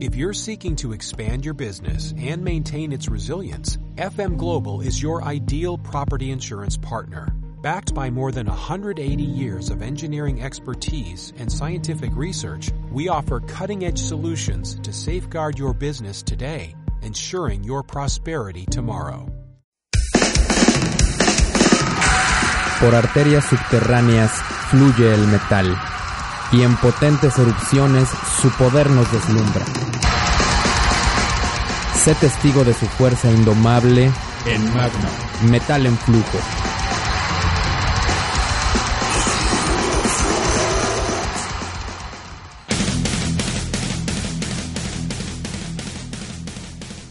If you're seeking to expand your business and maintain its resilience, FM Global is your ideal property insurance partner. Backed by more than 180 years of engineering expertise and scientific research, we offer cutting edge solutions to safeguard your business today, ensuring your prosperity tomorrow. Por arterias subterráneas fluye el metal, y en potentes erupciones su poder nos deslumbra. Sé testigo de su fuerza indomable en magma. Metal en flujo.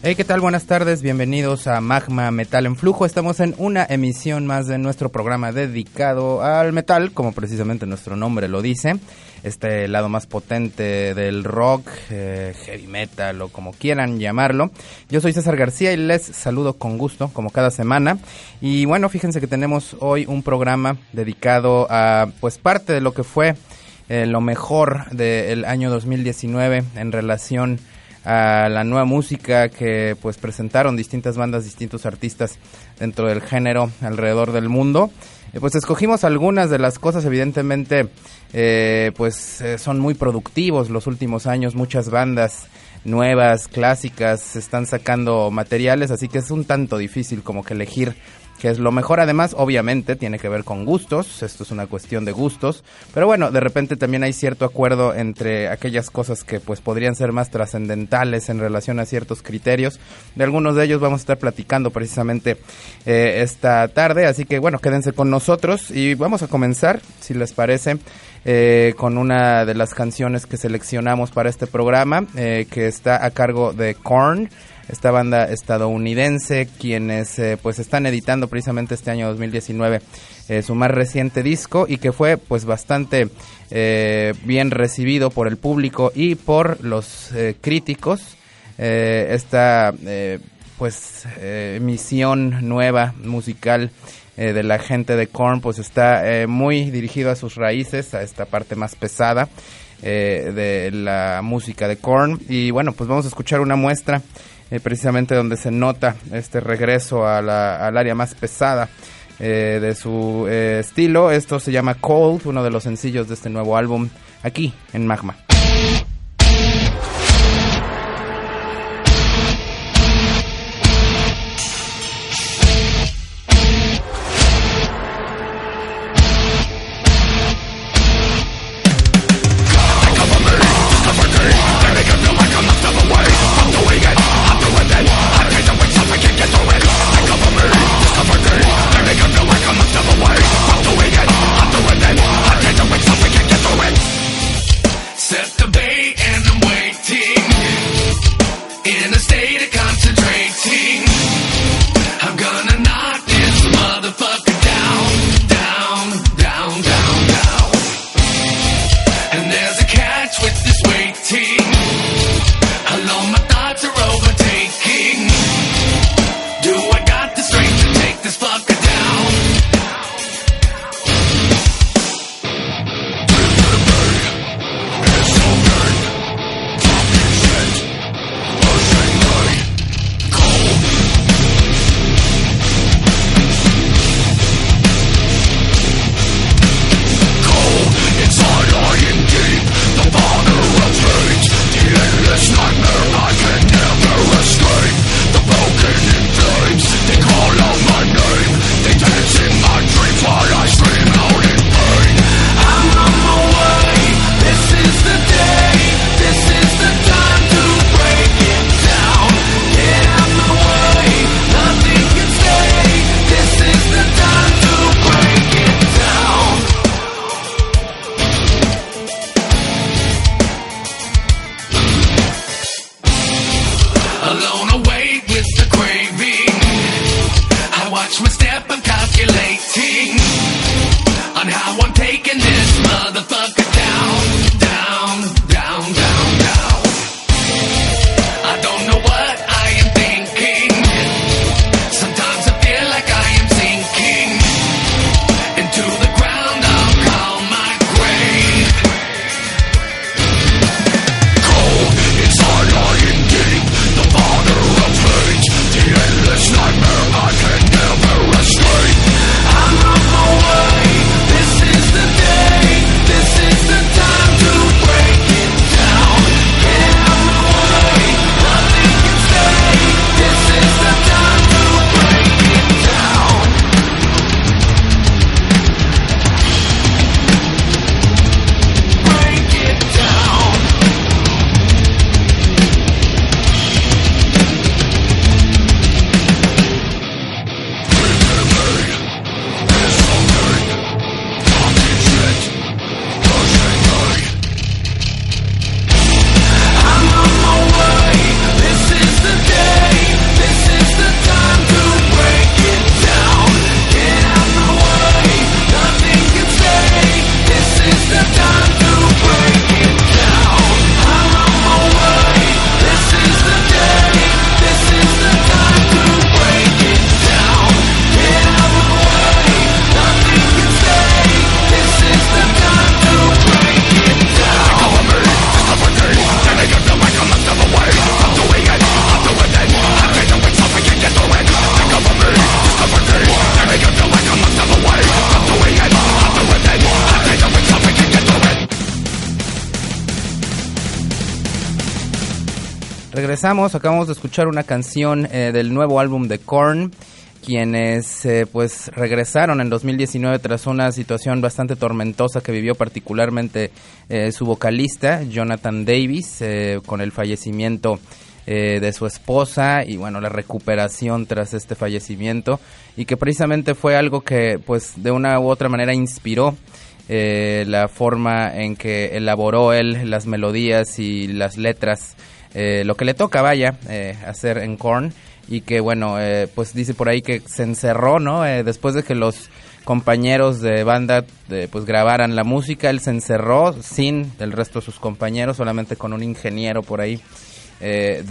Hey, ¿qué tal? Buenas tardes, bienvenidos a Magma Metal en Flujo. Estamos en una emisión más de nuestro programa dedicado al metal, como precisamente nuestro nombre lo dice. Este lado más potente del rock, eh, heavy metal o como quieran llamarlo. Yo soy César García y les saludo con gusto, como cada semana. Y bueno, fíjense que tenemos hoy un programa dedicado a pues parte de lo que fue eh, lo mejor del año 2019 en relación a la nueva música que pues presentaron distintas bandas, distintos artistas dentro del género alrededor del mundo. Eh, pues escogimos algunas de las cosas, evidentemente, eh, pues eh, son muy productivos los últimos años, muchas bandas nuevas, clásicas, están sacando materiales, así que es un tanto difícil como que elegir que es lo mejor. Además, obviamente, tiene que ver con gustos, esto es una cuestión de gustos, pero bueno, de repente también hay cierto acuerdo entre aquellas cosas que pues podrían ser más trascendentales en relación a ciertos criterios. De algunos de ellos vamos a estar platicando precisamente eh, esta tarde, así que bueno, quédense con nosotros y vamos a comenzar, si les parece. Eh, con una de las canciones que seleccionamos para este programa, eh, que está a cargo de Korn esta banda estadounidense, quienes eh, pues están editando precisamente este año 2019 eh, su más reciente disco y que fue pues bastante eh, bien recibido por el público y por los críticos. esta pues emisión nueva musical de la gente de Korn pues está muy dirigido a sus raíces, a esta parte más pesada. De la música de Korn y bueno pues vamos a escuchar una muestra eh, precisamente donde se nota este regreso a la, al área más pesada eh, de su eh, estilo. Esto se llama Cold, uno de los sencillos de este nuevo álbum, aquí en Magma. Regresamos, acabamos de escuchar una canción eh, del nuevo álbum de Korn, quienes eh, pues regresaron en 2019 tras una situación bastante tormentosa que vivió particularmente eh, su vocalista Jonathan Davis con el fallecimiento de su esposa y bueno la recuperación tras este fallecimiento y que precisamente fue algo que pues de una u otra manera inspiró la forma en que elaboró él las melodías y las letras eh, lo que le toca, vaya, eh, hacer en Korn y que bueno, eh, pues dice por ahí que se encerró, ¿no? después de que los compañeros de banda pues grabaran la música, él se encerró sin el resto de sus compañeros, solamente con un ingeniero por ahí de,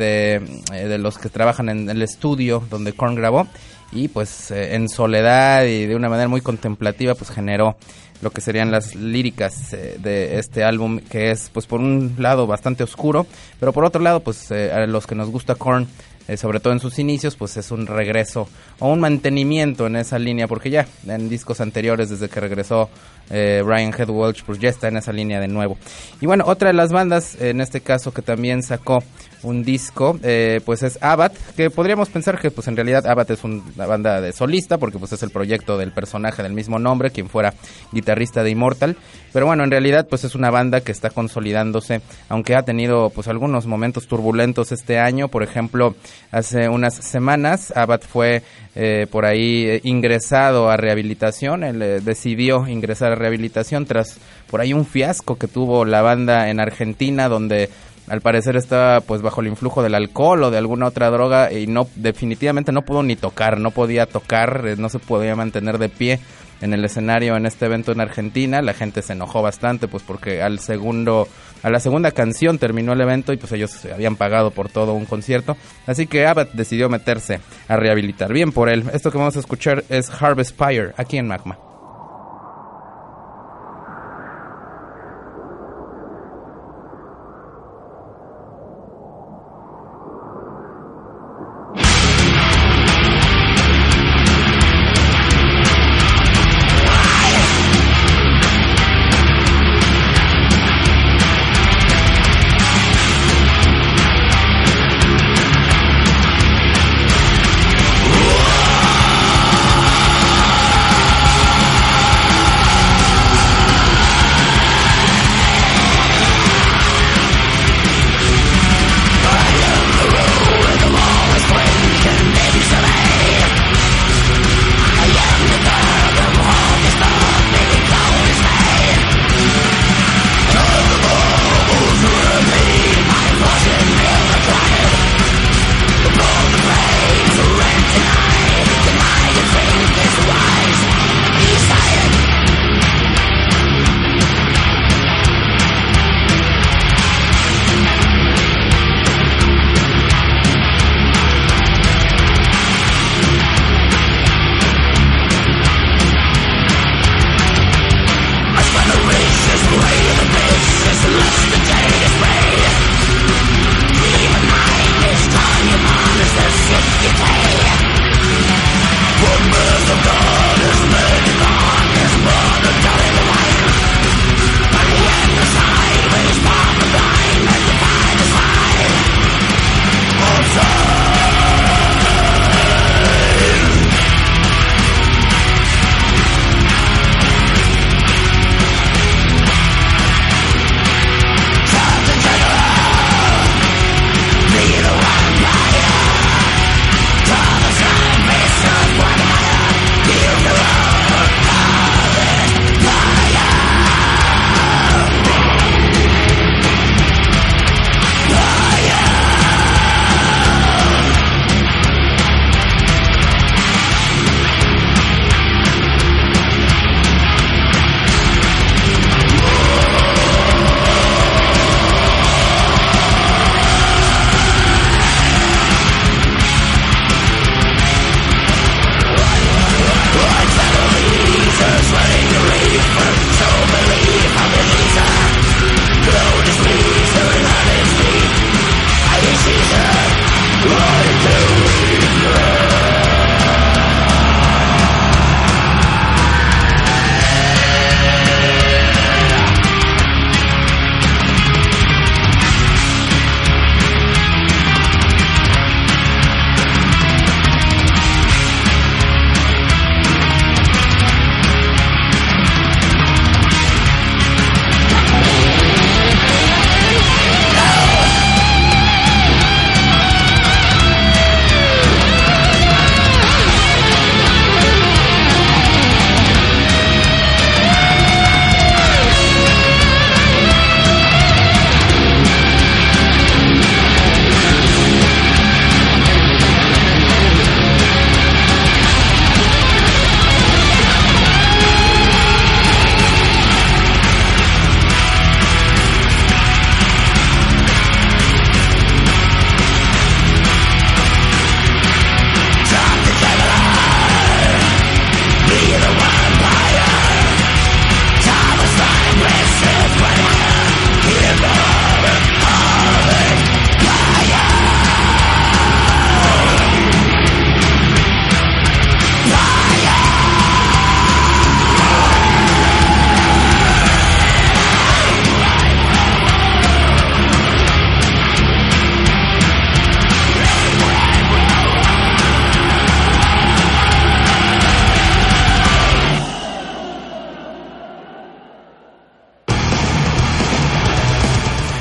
de, los que trabajan en el estudio donde Korn grabó y pues en soledad y de una manera muy contemplativa pues generó lo que serían las líricas eh, de este álbum que es pues por un lado bastante oscuro pero por otro lado pues eh, a los que nos gusta Korn eh, sobre todo en sus inicios pues es un regreso o un mantenimiento en esa línea porque ya en discos anteriores desde que regresó Brian Head pues ya está en esa línea de nuevo. Y bueno otra de las bandas en este caso que también sacó un disco, eh, pues es Abbat, que podríamos pensar que pues en realidad Abbat es una banda de solista, porque pues es el proyecto del personaje del mismo nombre, quien fuera guitarrista de Immortal, pero bueno, en realidad pues es una banda que está consolidándose, aunque ha tenido pues algunos momentos turbulentos este año, por ejemplo, hace unas semanas. Abbat fue eh, por ahí eh, ingresado a rehabilitación, él decidió ingresar a rehabilitación tras por ahí un fiasco que tuvo la banda en Argentina, donde al parecer estaba pues bajo el influjo del alcohol o de alguna otra droga y no definitivamente no pudo ni tocar, no podía tocar, eh, no se podía mantener de pie en el escenario en este evento en Argentina, la gente se enojó bastante pues porque al segundo a la segunda canción terminó el evento y pues ellos se habían pagado por todo un concierto, así que Abbott decidió meterse a rehabilitar. Bien por él. Esto que vamos a escuchar es Harvest Fire aquí en Magma.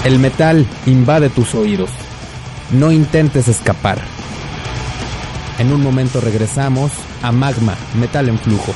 El metal invade tus oídos. No intentes escapar. En un momento regresamos a Magma, Metal en Flujo.